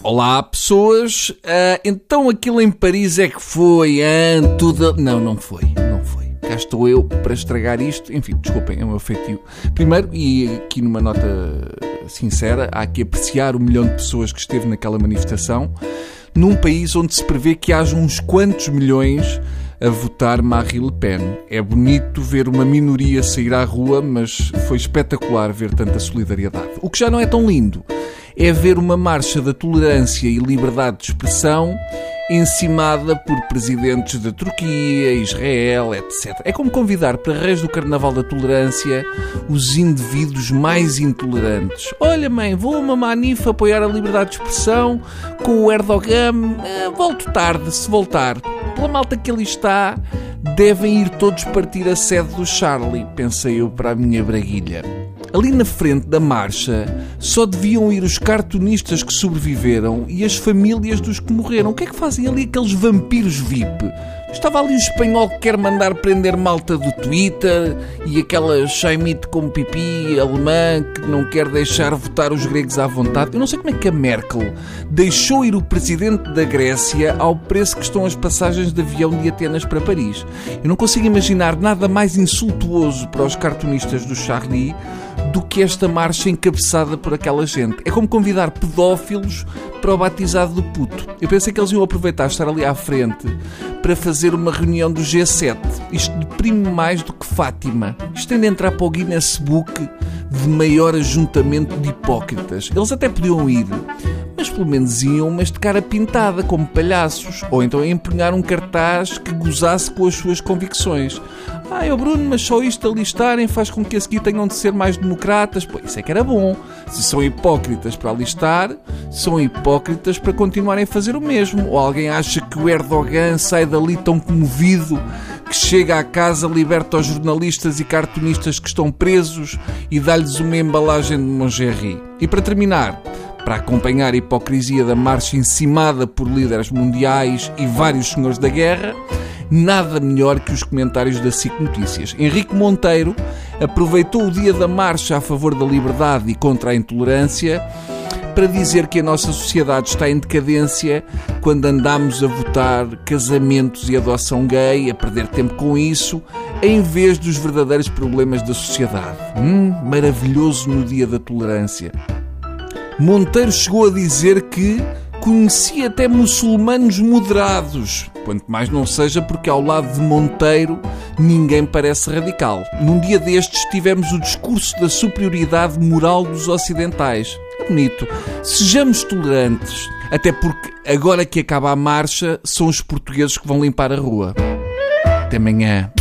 Olá, pessoas. Ah, então aquilo em Paris é que foi, tudo... Não, não foi, não foi. Cá estou eu para estragar isto. Enfim, desculpem, é o meu feitio. Primeiro, e aqui numa nota sincera, há que apreciar o milhão de pessoas que esteve naquela manifestação, num país onde se prevê que haja uns quantos milhões a votar Marine Le Pen. É bonito ver uma minoria sair à rua, mas foi espetacular ver tanta solidariedade. O que já não é tão lindo é ver uma marcha da tolerância e liberdade de expressão encimada por presidentes da Turquia, Israel, etc. É como convidar para reis do Carnaval da Tolerância os indivíduos mais intolerantes. Olha, mãe, vou a uma manifa apoiar a liberdade de expressão com o Erdogan. Eh, volto tarde, se voltar. Pela malta que ali está, devem ir todos partir a sede do Charlie, pensei eu para a minha braguilha. Ali na frente da marcha só deviam ir os cartunistas que sobreviveram e as famílias dos que morreram. O que é que fazem ali aqueles vampiros VIP? Estava ali o espanhol que quer mandar prender malta do Twitter e aquela Chaimite com pipi alemã que não quer deixar votar os gregos à vontade. Eu não sei como é que a Merkel deixou ir o presidente da Grécia ao preço que estão as passagens de avião de Atenas para Paris. Eu não consigo imaginar nada mais insultuoso para os cartunistas do Charlie do que esta marcha encabeçada por aquela gente. É como convidar pedófilos para o batizado do puto. Eu pensei que eles iam aproveitar estar ali à frente para fazer uma reunião do G7. Isto deprime mais do que Fátima. Isto tem de entrar para o Guinness Book de maior ajuntamento de hipócritas. Eles até podiam ir, mas pelo menos iam, mas de cara pintada, como palhaços. Ou então empenhar um cartaz que gozasse com as suas convicções. Ah, o Bruno, mas só isto alistarem faz com que a seguir tenham de ser mais democratas. Pois isso é que era bom. Se são hipócritas para alistar, são hipócritas para continuarem a fazer o mesmo. Ou alguém acha que o Erdogan sai dali tão comovido que chega à casa, liberta os jornalistas e cartunistas que estão presos e dá-lhes uma embalagem de Mongerry. E para terminar, para acompanhar a hipocrisia da marcha encimada por líderes mundiais e vários senhores da guerra, nada melhor que os comentários da SIC Notícias. Henrique Monteiro aproveitou o dia da marcha a favor da liberdade e contra a intolerância para dizer que a nossa sociedade está em decadência quando andamos a votar casamentos e adoção gay, a perder tempo com isso, em vez dos verdadeiros problemas da sociedade. Hum, maravilhoso no dia da tolerância. Monteiro chegou a dizer que conhecia até muçulmanos moderados, quanto mais não seja porque ao lado de Monteiro ninguém parece radical. Num dia destes tivemos o discurso da superioridade moral dos ocidentais. É bonito. Sejamos tolerantes, até porque agora que acaba a marcha são os portugueses que vão limpar a rua. Até amanhã.